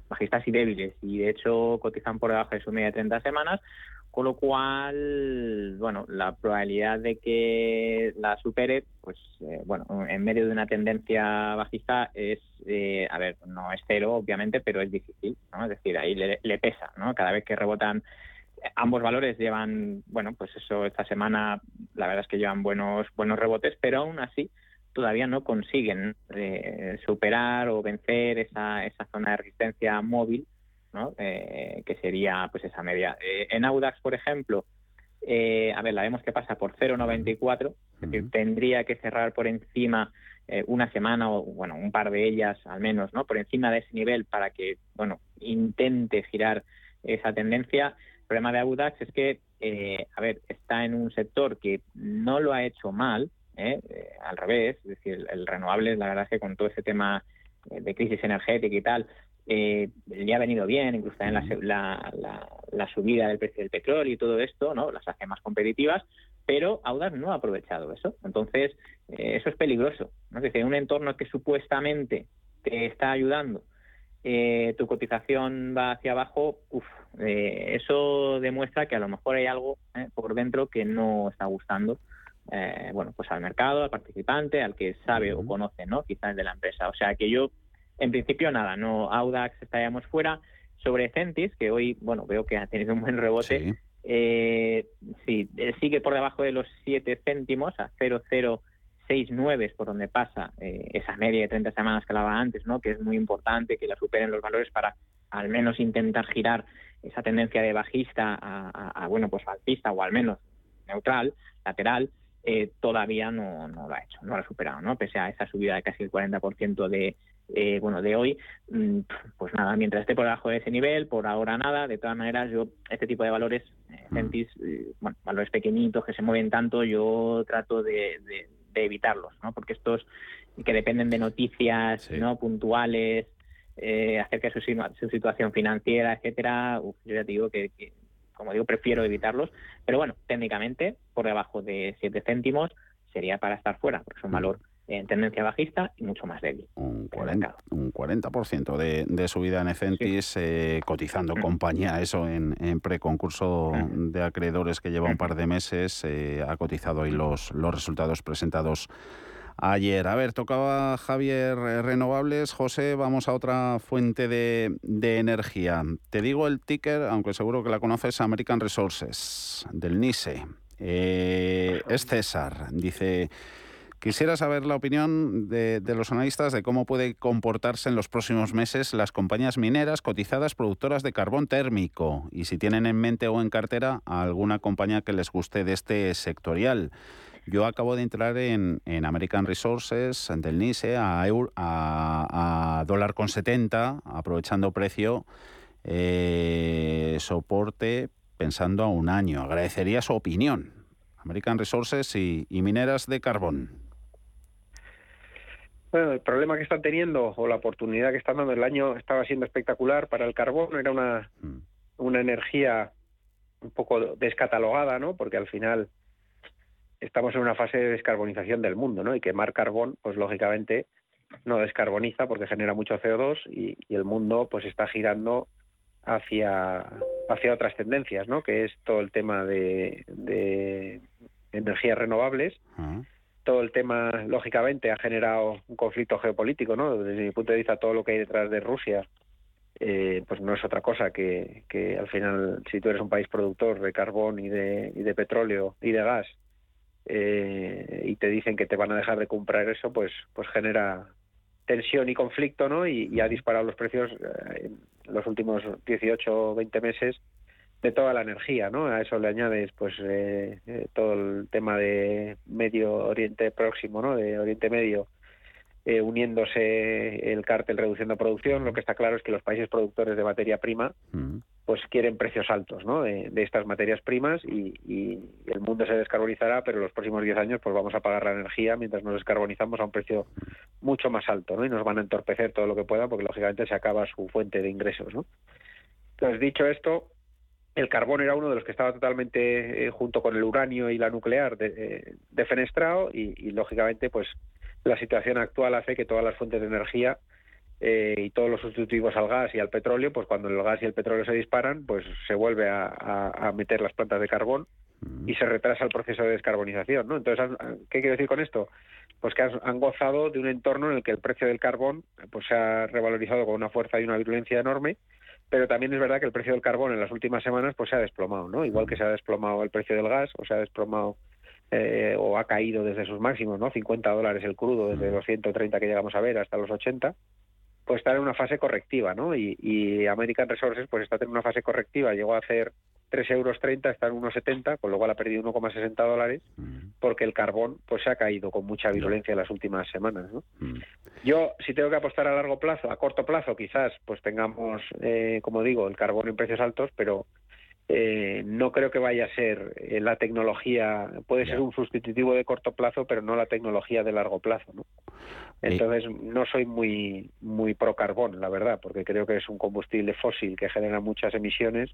bajistas y débiles, y de hecho cotizan por debajo de su media de 30 semanas, con lo cual, bueno, la probabilidad de que la supere, pues, eh, bueno, en medio de una tendencia bajista es, eh, a ver, no es cero, obviamente, pero es difícil, ¿no? Es decir, ahí le, pesa, ¿no? Cada vez que rebotan ambos valores llevan, bueno, pues eso, esta semana la verdad es que llevan buenos, buenos rebotes, pero aún así todavía no consiguen eh, superar o vencer esa, esa zona de resistencia móvil eh, que sería pues esa media. Eh, en Audax, por ejemplo, eh, a ver, la vemos que pasa por 0,94, tendría que cerrar por encima una semana o, bueno, un par de ellas al menos, ¿no? Por encima de ese nivel para que, bueno, intente girar esa tendencia. El problema de Audax es que, a ver, está en un sector que no lo ha hecho mal, al revés, es decir, el renovable, la verdad es que con todo ese tema de crisis energética y tal, eh, le ha venido bien, incluso también la, la, subida del precio del petróleo y todo esto, ¿no? Las hace más competitivas, pero Audax no ha aprovechado eso. Entonces, eh, eso es peligroso. ¿no? Es decir, un entorno que supuestamente te está ayudando, eh, tu cotización va hacia abajo, uf, eh, eso demuestra que a lo mejor hay algo por dentro que no está gustando. bueno, pues al mercado, al participante, al que sabe o conoce, ¿no? Quizás de la empresa. O sea que yo en principio, nada, no Audax estaríamos fuera. Sobre Centis, que hoy, bueno, veo que ha tenido un buen rebote, sí, eh, eh, sigue por debajo de los 7 céntimos, a 0,069 es por donde pasa eh, esa media de 30 semanas que hablaba antes, ¿no? que es muy importante que la superen los valores para al menos intentar girar esa tendencia de bajista a, bueno, pues alcista o al menos neutral, lateral, eh, todavía no, no, lo ha hecho, no lo ha superado, ¿no? Pese a esa subida de casi el 40% de, eh, bueno, de hoy, mm, pues nada, mientras esté por debajo de ese nivel, por ahora nada, de todas maneras, yo, este tipo de valores, eh, mm. bueno, valores pequeñitos que se mueven tanto, yo trato de, evitarlos, ¿no? Porque estos que dependen de noticias, ¿no? Puntuales, eh, acerca de su, situación financiera, etcétera, yo ya te digo que, como digo, prefiero evitarlos. Pero bueno, técnicamente, por debajo de 7 céntimos sería para estar fuera, porque es un valor en tendencia bajista y mucho más débil. Un 40%, un 40 de, de, subida en Ecentis, eh, cotizando compañía, eso en, en preconcurso de acreedores que lleva un par de meses, eh, ha cotizado ahí los, los resultados presentados ayer. A ver, tocaba Javier eh, Renovables. José, vamos a otra fuente de, energía. Te digo el ticker, aunque seguro que la conoces, American Resources, del NISE. Eh, es César. Dice, quisiera saber la opinión de, los analistas de cómo puede comportarse en los próximos meses las compañías mineras cotizadas productoras de carbón térmico y si tienen en mente o en cartera alguna compañía que les guste de este sectorial. Yo acabo de entrar en, American Resources, del NISE, a, a, dólar con 70, aprovechando precio, eh, soporte, pensando a un año. Agradecería su opinión. American Resources y, mineras de carbón. Bueno, el problema que están teniendo o la oportunidad que están dando el año estaba siendo espectacular para el carbón, era una, mm. una energía un poco descatalogada, ¿no? Porque al final estamos en una fase de descarbonización del mundo, ¿no? Y quemar carbón, pues lógicamente no descarboniza porque genera mucho CO2 y, el mundo pues está girando hacia hacia otras tendencias, ¿no? Que es todo el tema de, de energías renovables. Todo el tema, lógicamente, ha generado un conflicto geopolítico, ¿no? Desde mi punto de vista, todo lo que hay detrás de Rusia, eh, pues no es otra cosa que, que al final, si tú eres un país productor de carbón y de, y de petróleo y de gas, eh, y te dicen que te van a dejar de comprar eso, pues, pues genera tensión y conflicto, ¿no? Y, ha disparado los precios eh, en los últimos 18 o 20 meses de toda la energía, ¿no? A eso le añades, pues, eh, todo el tema de Medio Oriente Próximo, ¿no? De Oriente Medio, uniéndose el cártel reduciendo producción. Lo que está claro es que los países productores de materia prima pues quieren precios altos ¿no? de, estas materias primas y, el mundo se descarbonizará, pero en los próximos 10 años pues vamos a pagar la energía mientras nos descarbonizamos a un precio mucho más alto ¿no? y nos van a entorpecer todo lo que pueda porque lógicamente se acaba su fuente de ingresos. ¿no? Entonces, dicho esto, el carbón era uno de los que estaba totalmente eh, junto con el uranio y la nuclear de, eh, defenestrado y, y lógicamente pues la situación actual hace que todas las fuentes de energía eh, y todos los sustitutivos al gas y al petróleo, pues cuando el gas y el petróleo se disparan, pues se vuelve a, meter las plantas de carbón y se retrasa el proceso de descarbonización, ¿no? Entonces, ¿qué quiero decir con esto? Pues que han, gozado de un entorno en el que el precio del carbón pues se ha revalorizado con una fuerza y una virulencia enorme, pero también es verdad que el precio del carbón en las últimas semanas pues se ha desplomado, ¿no? Igual que se ha desplomado el precio del gas o se ha desplomado eh, o ha caído desde sus máximos, ¿no? 50 dólares el crudo desde los 130 que llegamos a ver hasta los 80 pues está en una fase correctiva, ¿no? Y, American Resources pues está en una fase correctiva, llegó a hacer 3,30 euros, está en 1,70, con lo cual ha perdido 1,60 dólares, porque el carbón pues se ha caído con mucha virulencia en las últimas semanas, ¿no? Yo, si tengo que apostar a largo plazo, a corto plazo quizás, pues tengamos, eh, como digo, el carbón en precios altos, pero eh, no creo que vaya a ser eh, la tecnología, puede ser un sustitutivo de corto plazo, pero no la tecnología de largo plazo. ¿no? Entonces, no soy muy, muy pro carbón, la verdad, porque creo que es un combustible fósil que genera muchas emisiones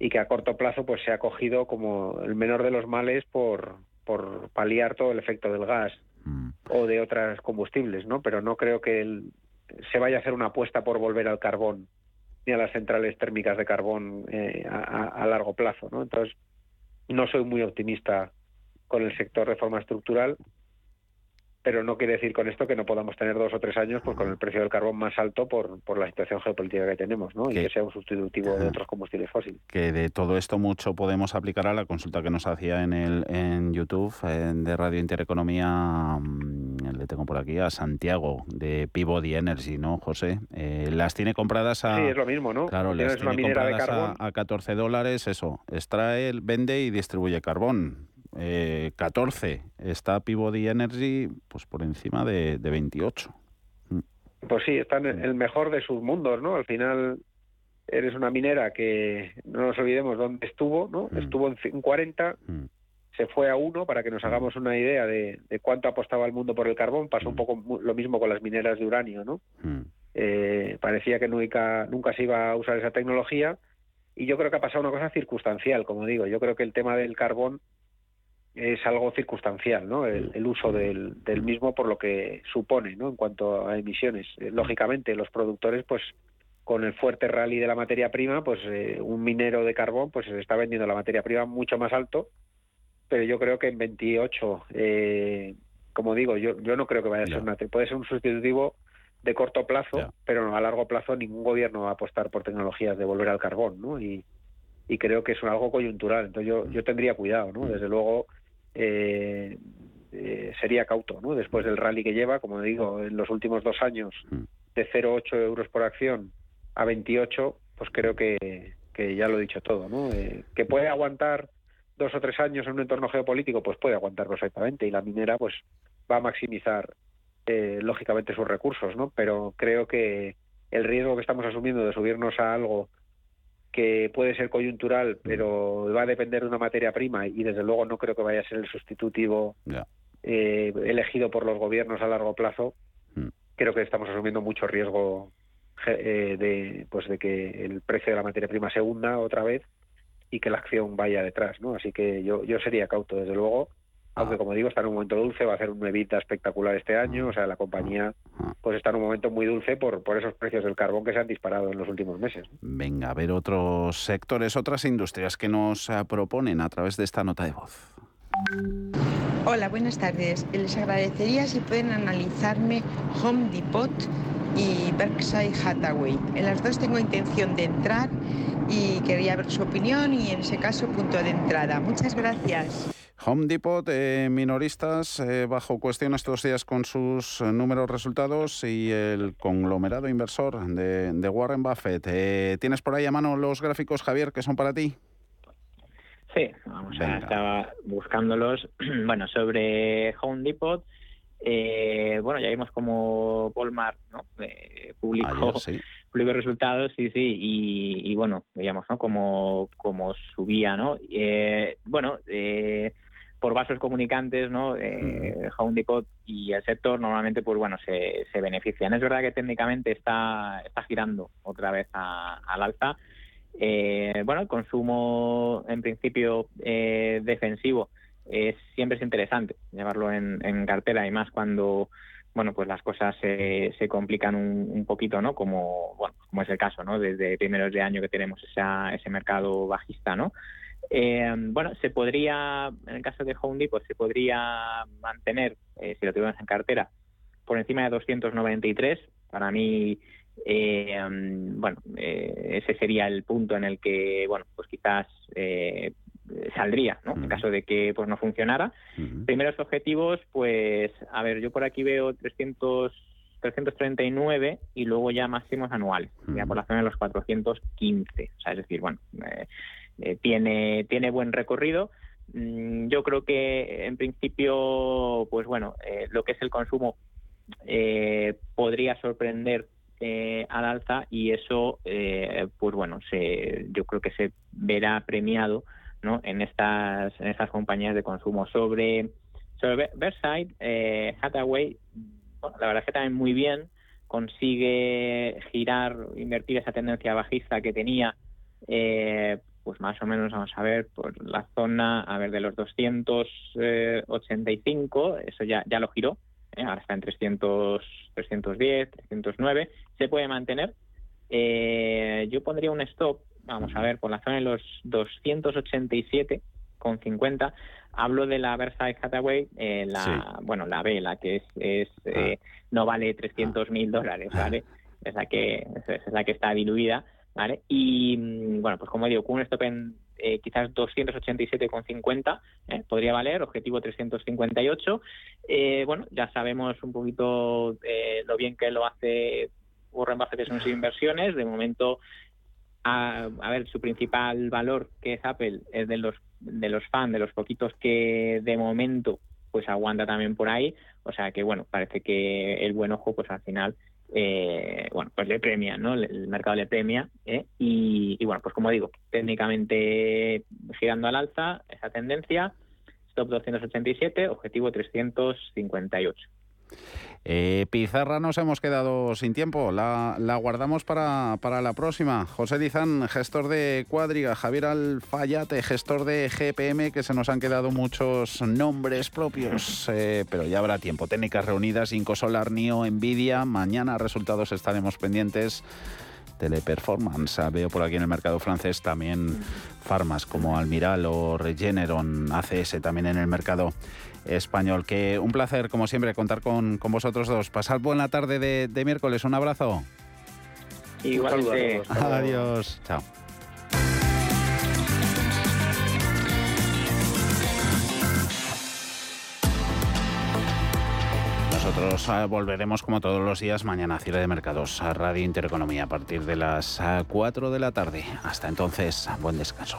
y que a corto plazo pues se ha cogido como el menor de los males por, por paliar todo el efecto del gas mm. o de otros combustibles, ¿no? Pero no creo que se vaya a hacer una apuesta por volver al carbón ni a las centrales térmicas de carbón eh, a, largo plazo. ¿no? Entonces, no soy muy optimista con el sector de forma estructural, pero no quiere decir con esto que no podamos tener dos o tres años pues, con el precio del carbón más alto por, por la situación geopolítica que tenemos ¿no? y que sea un sustitutivo de otros combustibles fósiles. Que de todo esto mucho podemos aplicar a la consulta que nos hacía en, el, en YouTube de Radio Intereconomía mm, le tengo por aquí a Santiago de Peabody Energy, ¿no, José? Eh, las tiene compradas a... Sí, es lo mismo, ¿no? Claro, las tiene compradas a, a 14 dólares, eso. Extrae, vende y distribuye carbón. Eh, 14. Está Peabody Energy pues por encima de, de 28. Pues sí, está en el mejor de sus mundos, ¿no? Al final eres una minera que no nos olvidemos dónde estuvo, ¿no? Estuvo en cin- 40, se fue a uno para que nos hagamos una idea de, de cuánto apostaba el mundo por el carbón. Pasó un poco mu- lo mismo con las mineras de uranio, ¿no? Eh, parecía que nunca, nunca se iba a usar esa tecnología y yo creo que ha pasado una cosa circunstancial, como digo. Yo creo que el tema del carbón es algo circunstancial, ¿no? El, el uso del, del mismo por lo que supone, ¿no? En cuanto a emisiones. Eh, Lógicamente, los productores, pues, con el fuerte rally de la materia prima, pues, eh, un minero de carbón, pues, se está vendiendo la materia prima mucho más alto, pero yo creo que en 28, eh, como digo, yo, yo no creo que vaya a ser una, puede ser un sustitutivo de corto plazo, pero a largo plazo ningún gobierno va a apostar por tecnologías de volver al carbón, ¿no? Y, y creo que es algo coyuntural. Entonces yo, yo tendría cuidado, ¿no? Desde luego eh, eh, sería cauto, ¿no? Después del rally que lleva, como digo, en los últimos dos años de 0,8 euros por acción a 28, pues creo que, que ya lo he dicho todo, ¿no? Eh, que puede aguantar dos o tres años en un entorno geopolítico, pues puede aguantar perfectamente y la minera pues va a maximizar eh, lógicamente sus recursos, ¿no? Pero creo que el riesgo que estamos asumiendo de subirnos a algo que puede ser coyuntural, pero va a depender de una materia prima y desde luego no creo que vaya a ser el sustitutivo eh, elegido por los gobiernos a largo plazo. Creo que estamos asumiendo mucho riesgo eh, de pues de que el precio de la materia prima se hunda otra vez y que la acción vaya detrás, ¿no? Así que yo yo sería cauto desde luego, aunque como digo está en un momento dulce, va a hacer un evita espectacular este año, o sea la compañía pues está en un momento muy dulce por por esos precios del carbón que se han disparado en los últimos meses. Venga, a ver otros sectores, otras industrias que nos proponen a través de esta nota de voz. Hola, buenas tardes. Les agradecería si pueden analizarme Home Depot y Berkshire Hathaway. En las dos tengo intención de entrar y quería ver su opinión y en ese caso punto de entrada. Muchas gracias. Home Depot, eh, minoristas, eh, bajo cuestión estos días con sus eh, números resultados y el conglomerado inversor de, de Warren Buffett. Eh, ¿Tienes por ahí a mano los gráficos, Javier, que son para ti? Sí, vamos a estaba buscándolos. bueno, sobre Home Depot, eh, bueno, ya vimos como Walmart ¿no? Eh, publicó, Ayer, sí. publicó resultados, sí, sí, y, y bueno, veíamos ¿no? como, como subía, ¿no? Eh, bueno, eh, por vasos comunicantes, ¿no? Eh, Home Depot y el sector normalmente, pues bueno, se, se benefician. Es verdad que técnicamente está, está girando otra vez a- al alza. Eh, bueno, el consumo en principio eh, defensivo es siempre es interesante llevarlo en, cartera. Y más cuando bueno pues las cosas se, complican un, poquito no como bueno como es el caso no desde primeros de año que tenemos esa, ese mercado bajista no Eh, bueno se podría en el caso de Home Depot se podría mantener eh, si lo tuviéramos en cartera por encima de 293 para mí eh, bueno, eh, ese sería el punto en el que, bueno, pues quizás eh, saldría, ¿no? En caso de que pues no funcionara. Primeros objetivos, pues, a ver, yo por aquí veo 300, 339 y luego ya máximos anuales, ya por la zona de los 415. O sea, es decir, bueno, eh, eh, tiene, tiene buen recorrido. Mm, Yo creo que en principio, pues bueno, eh, lo que es el consumo podría sorprender eh, al alza y eso, eh, pues bueno, se, yo creo que se verá premiado ¿no? en estas en estas compañías de consumo. Sobre sobre Versailles, eh, Hathaway, bueno, la verdad es que también muy bien consigue girar, invertir esa tendencia bajista que tenía, eh, pues más o menos, vamos a ver, por la zona, a ver, de los 285, eso ya, ya lo giró, ¿eh? ahora está en 300, 310, 309, se puede mantener. Eh, yo pondría un stop, vamos a ver, por la zona de los 287 con 50. Hablo de la Versailles Hathaway, eh, la, bueno, la B, la que es, es eh, no vale 300 mil dólares, ¿vale? Es la que es la que está diluida. ¿vale? Y mm, bueno, pues como digo, con un stop en eh, quizás 287,50 ¿eh? podría valer, objetivo 358. Eh, bueno, ya sabemos un poquito lo bien que lo hace Warren Buffett en sus inversiones. De momento, a, a, ver, su principal valor, que es Apple, es de los, de los fans, de los poquitos que de momento pues aguanta también por ahí. O sea que, bueno, parece que el buen ojo, pues al final eh, bueno, pues le premia, ¿no? El mercado le premia ¿eh? y, y, bueno, pues como digo, técnicamente girando al alza esa tendencia, stop 287, objetivo 358. Eh, Pizarra nos hemos quedado sin tiempo, la, la guardamos para, para, la próxima. José Dizán, gestor de Cuadriga, Javier Alfayate, gestor de GPM, que se nos han quedado muchos nombres propios, eh, pero ya habrá tiempo. Técnicas reunidas, Incosolar, NIO, Nvidia, mañana resultados estaremos pendientes. Teleperformance. Veo por aquí en el mercado francés también farmas como Almiral o Regeneron, ACS también en el mercado español. Que un placer, como siempre, contar con, con vosotros dos. Pasad buena tarde de, de miércoles. Un abrazo. Igualmente. Adiós. Chao. Nosotros uh, volveremos como todos los días mañana a Cierre de Mercados a Radio Intereconomía a partir de las uh, 4 de la tarde. Hasta entonces, buen descanso.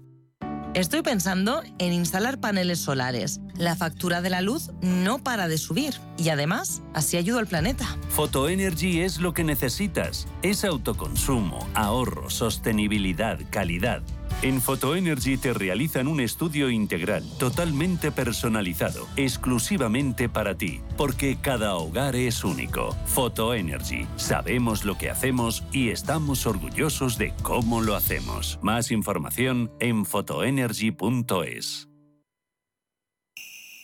Estoy pensando en instalar paneles solares. La factura de la luz no para de subir y además así ayudo al planeta. Photoenergy es lo que necesitas. Es autoconsumo, ahorro, sostenibilidad, calidad. En Photoenergy te realizan un estudio integral, totalmente personalizado, exclusivamente para ti, porque cada hogar es único. Photoenergy, sabemos lo que hacemos y estamos orgullosos de cómo lo hacemos. Más información en photoenergy.es.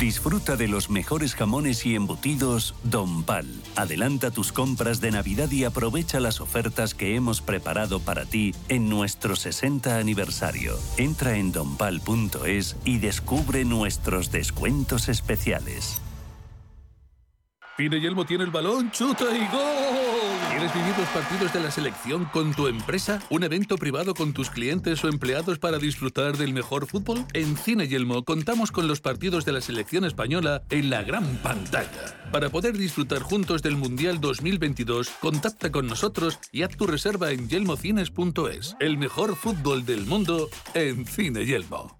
Disfruta de los mejores jamones y embutidos Don Pal. Adelanta tus compras de Navidad y aprovecha las ofertas que hemos preparado para ti en nuestro 60 aniversario. Entra en donpal.es y descubre nuestros descuentos especiales. Pine Yelmo tiene el balón, chuta y gol. ¿Quieres vivir los partidos de la selección con tu empresa? ¿Un evento privado con tus clientes o empleados para disfrutar del mejor fútbol? En Cine Yelmo contamos con los partidos de la selección española en la gran pantalla. Para poder disfrutar juntos del Mundial 2022, contacta con nosotros y haz tu reserva en yelmocines.es. El mejor fútbol del mundo en Cine Yelmo.